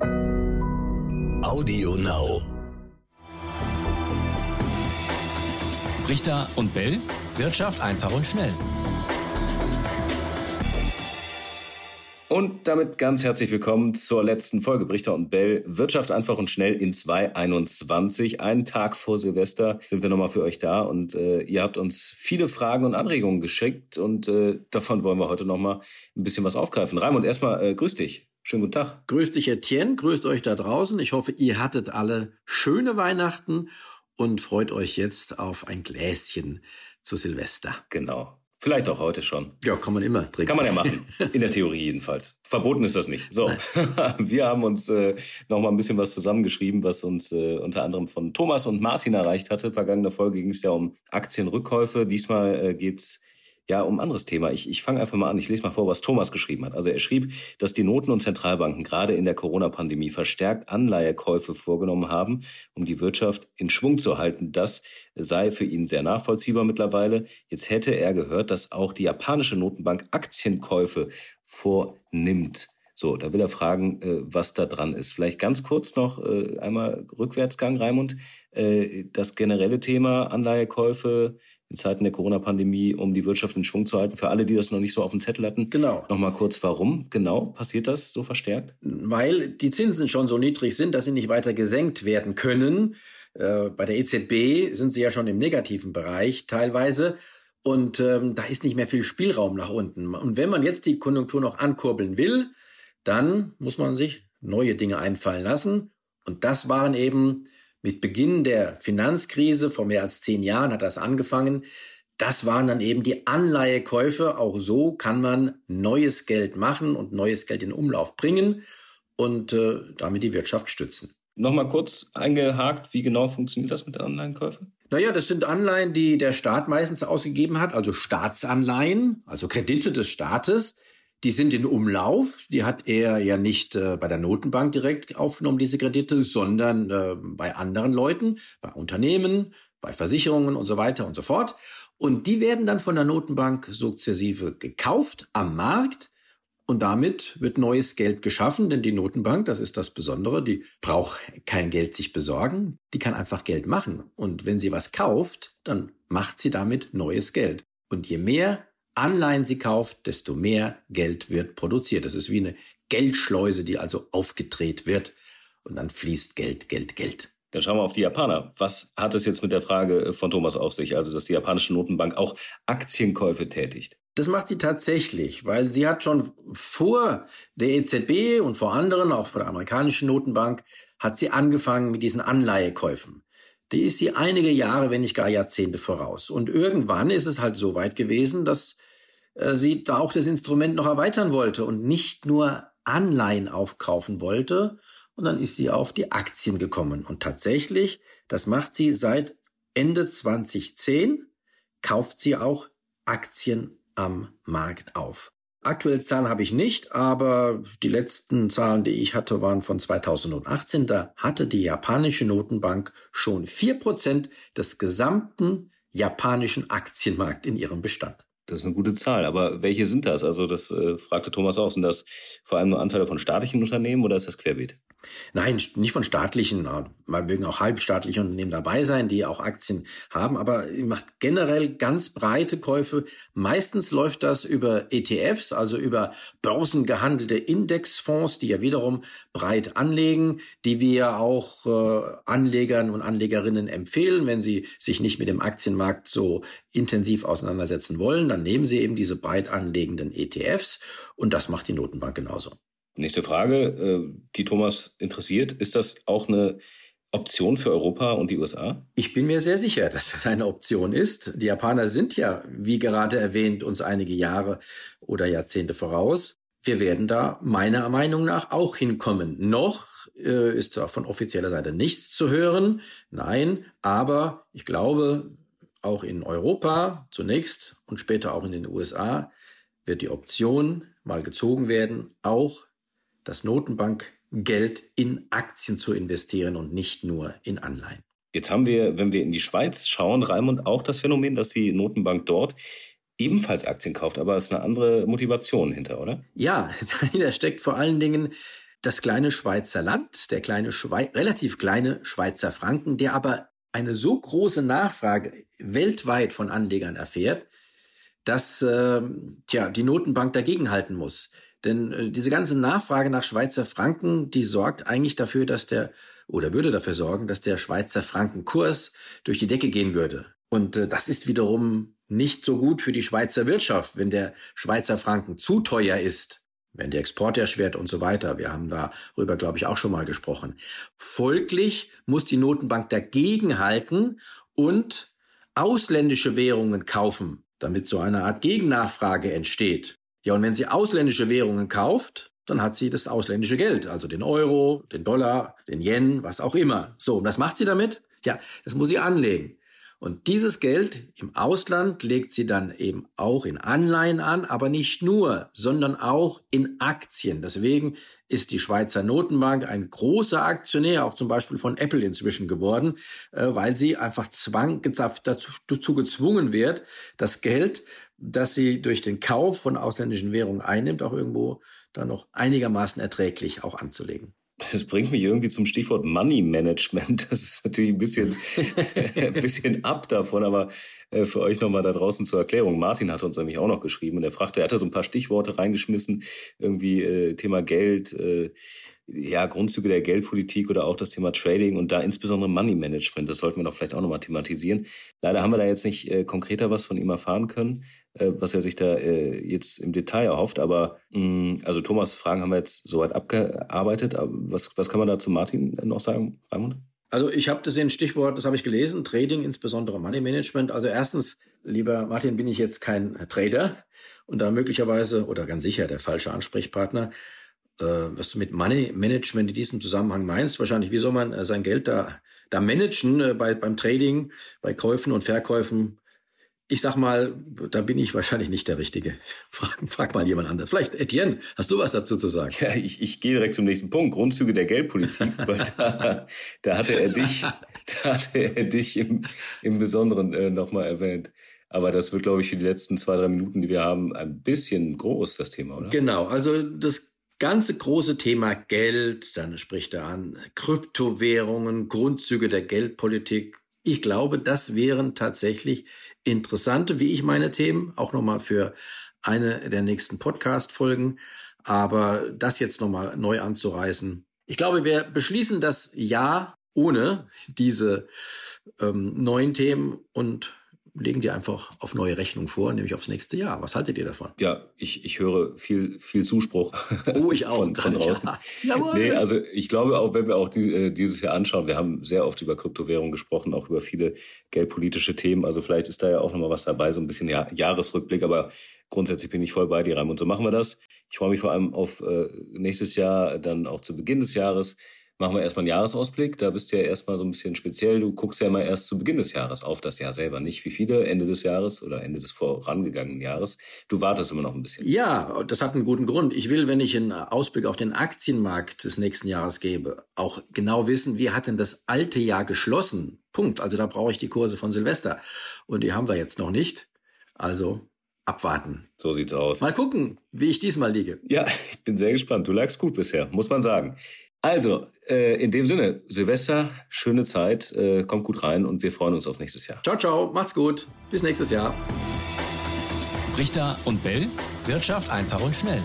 Audio Now. Richter und Bell. Wirtschaft einfach und schnell. Und damit ganz herzlich willkommen zur letzten Folge Brichter und Bell. Wirtschaft einfach und schnell in 2021. Einen Tag vor Silvester sind wir nochmal für euch da und äh, ihr habt uns viele Fragen und Anregungen geschickt und äh, davon wollen wir heute nochmal ein bisschen was aufgreifen. Raimund, erstmal äh, grüß dich. Schönen guten Tag. Grüß dich, Etienne. Grüßt euch da draußen. Ich hoffe, ihr hattet alle schöne Weihnachten und freut euch jetzt auf ein Gläschen zu Silvester. Genau. Vielleicht auch heute schon. Ja, kann man immer trinken. Kann man ja machen. In der Theorie jedenfalls. Verboten ist das nicht. So, wir haben uns äh, noch mal ein bisschen was zusammengeschrieben, was uns äh, unter anderem von Thomas und Martin erreicht hatte. Vergangene Folge ging es ja um Aktienrückkäufe. Diesmal äh, geht's ja, um ein anderes Thema. Ich, ich fange einfach mal an. Ich lese mal vor, was Thomas geschrieben hat. Also er schrieb, dass die Noten und Zentralbanken gerade in der Corona-Pandemie verstärkt Anleihekäufe vorgenommen haben, um die Wirtschaft in Schwung zu halten. Das sei für ihn sehr nachvollziehbar mittlerweile. Jetzt hätte er gehört, dass auch die japanische Notenbank Aktienkäufe vornimmt. So, da will er fragen, äh, was da dran ist. Vielleicht ganz kurz noch äh, einmal Rückwärtsgang, Raimund. Äh, das generelle Thema Anleihekäufe, in Zeiten der Corona-Pandemie, um die Wirtschaft in Schwung zu halten. Für alle, die das noch nicht so auf dem Zettel hatten. Genau. Nochmal kurz, warum genau passiert das so verstärkt? Weil die Zinsen schon so niedrig sind, dass sie nicht weiter gesenkt werden können. Äh, bei der EZB sind sie ja schon im negativen Bereich teilweise. Und ähm, da ist nicht mehr viel Spielraum nach unten. Und wenn man jetzt die Konjunktur noch ankurbeln will, dann muss man sich neue Dinge einfallen lassen. Und das waren eben mit Beginn der Finanzkrise vor mehr als zehn Jahren hat das angefangen. Das waren dann eben die Anleihekäufe. Auch so kann man neues Geld machen und neues Geld in Umlauf bringen und äh, damit die Wirtschaft stützen. Nochmal kurz eingehakt, wie genau funktioniert das mit den Anleihenkäufen? Naja, das sind Anleihen, die der Staat meistens ausgegeben hat, also Staatsanleihen, also Kredite des Staates, die sind in Umlauf. Die hat er ja nicht äh, bei der Notenbank direkt aufgenommen, diese Kredite, sondern äh, bei anderen Leuten, bei Unternehmen, bei Versicherungen und so weiter und so fort. Und die werden dann von der Notenbank sukzessive gekauft am Markt. Und damit wird neues Geld geschaffen, denn die Notenbank, das ist das Besondere, die braucht kein Geld sich besorgen, die kann einfach Geld machen. Und wenn sie was kauft, dann macht sie damit neues Geld. Und je mehr Anleihen sie kauft, desto mehr Geld wird produziert. Das ist wie eine Geldschleuse, die also aufgedreht wird und dann fließt Geld, Geld, Geld. Dann schauen wir auf die Japaner. Was hat es jetzt mit der Frage von Thomas auf sich, also dass die japanische Notenbank auch Aktienkäufe tätigt? Das macht sie tatsächlich, weil sie hat schon vor der EZB und vor anderen, auch vor der amerikanischen Notenbank, hat sie angefangen mit diesen Anleihekäufen. Die ist sie einige Jahre, wenn nicht gar Jahrzehnte voraus. Und irgendwann ist es halt so weit gewesen, dass äh, sie da auch das Instrument noch erweitern wollte und nicht nur Anleihen aufkaufen wollte. Und dann ist sie auf die Aktien gekommen. Und tatsächlich, das macht sie seit Ende 2010, kauft sie auch Aktien am Markt auf. Aktuelle Zahlen habe ich nicht, aber die letzten Zahlen, die ich hatte, waren von 2018. Da hatte die japanische Notenbank schon vier Prozent des gesamten japanischen Aktienmarkt in ihrem Bestand. Das ist eine gute Zahl. Aber welche sind das? Also das äh, fragte Thomas auch. Sind das vor allem nur Anteile von staatlichen Unternehmen oder ist das querbeet? Nein, nicht von staatlichen. Man mögen auch halbstaatliche Unternehmen dabei sein, die auch Aktien haben, aber macht generell ganz breite Käufe. Meistens läuft das über ETFs, also über börsengehandelte Indexfonds, die ja wiederum breit anlegen, die wir auch äh, Anlegern und Anlegerinnen empfehlen, wenn sie sich nicht mit dem Aktienmarkt so intensiv auseinandersetzen wollen, dann nehmen sie eben diese breit anlegenden ETFs und das macht die Notenbank genauso. Nächste Frage, äh, die Thomas interessiert. Ist das auch eine Option für Europa und die USA? Ich bin mir sehr sicher, dass das eine Option ist. Die Japaner sind ja, wie gerade erwähnt, uns einige Jahre oder Jahrzehnte voraus. Wir werden da meiner Meinung nach auch hinkommen. Noch äh, ist da von offizieller Seite nichts zu hören. Nein, aber ich glaube, auch in Europa zunächst und später auch in den USA wird die Option mal gezogen werden, auch das Notenbankgeld in Aktien zu investieren und nicht nur in Anleihen. Jetzt haben wir, wenn wir in die Schweiz schauen, Raimund, auch das Phänomen, dass die Notenbank dort ebenfalls Aktien kauft, aber es ist eine andere Motivation hinter, oder? Ja, dahinter steckt vor allen Dingen das kleine Schweizer Land, der kleine Schweiz, relativ kleine Schweizer Franken, der aber eine so große Nachfrage weltweit von Anlegern erfährt, dass äh, tja, die Notenbank dagegenhalten muss. Denn äh, diese ganze Nachfrage nach Schweizer Franken, die sorgt eigentlich dafür, dass der oder würde dafür sorgen, dass der Schweizer Frankenkurs durch die Decke gehen würde. Und äh, das ist wiederum nicht so gut für die Schweizer Wirtschaft, wenn der Schweizer Franken zu teuer ist, wenn der Export erschwert und so weiter. Wir haben darüber, glaube ich, auch schon mal gesprochen. Folglich muss die Notenbank dagegenhalten und ausländische Währungen kaufen, damit so eine Art Gegennachfrage entsteht. Ja, und wenn sie ausländische Währungen kauft, dann hat sie das ausländische Geld, also den Euro, den Dollar, den Yen, was auch immer. So, und was macht sie damit? Ja, das muss sie anlegen. Und dieses Geld im Ausland legt sie dann eben auch in Anleihen an, aber nicht nur, sondern auch in Aktien. Deswegen ist die Schweizer Notenbank ein großer Aktionär, auch zum Beispiel von Apple inzwischen geworden, äh, weil sie einfach zwang, dazu, dazu gezwungen wird, das Geld, das sie durch den Kauf von ausländischen Währungen einnimmt, auch irgendwo dann noch einigermaßen erträglich auch anzulegen. Das bringt mich irgendwie zum Stichwort Money Management. Das ist natürlich ein bisschen, ein bisschen ab davon, aber äh, für euch nochmal da draußen zur Erklärung. Martin hat uns nämlich auch noch geschrieben und er fragte, er hatte so ein paar Stichworte reingeschmissen, irgendwie äh, Thema Geld, äh, ja, Grundzüge der Geldpolitik oder auch das Thema Trading und da insbesondere Money Management. Das sollten wir doch vielleicht auch nochmal thematisieren. Leider haben wir da jetzt nicht äh, konkreter was von ihm erfahren können, äh, was er sich da äh, jetzt im Detail erhofft. Aber mh, mm, also Thomas' Fragen haben wir jetzt soweit abgearbeitet. Was, was kann man da zu Martin noch sagen, Raimund? Also ich habe das in Stichwort, das habe ich gelesen, Trading, insbesondere Money Management. Also erstens, lieber Martin, bin ich jetzt kein Trader und da möglicherweise oder ganz sicher der falsche Ansprechpartner äh, was du mit Money Management in diesem Zusammenhang meinst. Wahrscheinlich, wie soll man äh, sein Geld da, da managen äh, bei, beim Trading, bei Käufen und Verkäufen? Ich sag mal, da bin ich wahrscheinlich nicht der Richtige. Frag, frag mal jemand anders. Vielleicht, Etienne, hast du was dazu zu sagen? Ja, ich, ich gehe direkt zum nächsten Punkt. Grundzüge der Geldpolitik. weil da, da hatte er dich, da hatte er dich im, im Besonderen äh, nochmal erwähnt. Aber das wird, glaube ich, für die letzten zwei, drei Minuten, die wir haben, ein bisschen groß, das Thema, oder? Genau. Also das ganze große Thema Geld, dann spricht er an Kryptowährungen, Grundzüge der Geldpolitik. Ich glaube, das wären tatsächlich interessante, wie ich meine Themen, auch nochmal für eine der nächsten Podcast-Folgen. Aber das jetzt nochmal neu anzureißen. Ich glaube, wir beschließen das Jahr ohne diese ähm, neuen Themen und legen die einfach auf neue Rechnung vor, nämlich aufs nächste Jahr. Was haltet ihr davon? Ja, ich, ich höre viel, viel Zuspruch. Oh, ich auch. von, von draußen. Ja. Nee, also ich glaube auch, wenn wir auch die, äh, dieses Jahr anschauen, wir haben sehr oft über Kryptowährungen gesprochen, auch über viele geldpolitische Themen. Also vielleicht ist da ja auch nochmal was dabei, so ein bisschen ja, Jahresrückblick, aber grundsätzlich bin ich voll bei dir, Raimund. So machen wir das. Ich freue mich vor allem auf äh, nächstes Jahr, dann auch zu Beginn des Jahres machen wir erstmal einen Jahresausblick. Da bist du ja erstmal so ein bisschen speziell. Du guckst ja immer erst zu Beginn des Jahres auf das Jahr selber, nicht wie viele Ende des Jahres oder Ende des vorangegangenen Jahres. Du wartest immer noch ein bisschen. Ja, das hat einen guten Grund. Ich will, wenn ich einen Ausblick auf den Aktienmarkt des nächsten Jahres gebe, auch genau wissen, wie hat denn das alte Jahr geschlossen? Punkt. Also da brauche ich die Kurse von Silvester. Und die haben wir jetzt noch nicht. Also abwarten. So sieht's aus. Mal gucken, wie ich diesmal liege. Ja, ich bin sehr gespannt. Du lagst gut bisher, muss man sagen. Also, äh, in dem Sinne, Silvester, schöne Zeit, äh, kommt gut rein und wir freuen uns auf nächstes Jahr. Ciao, ciao, macht's gut. Bis nächstes Jahr. Richter und Bell. Wirtschaft einfach und schnell.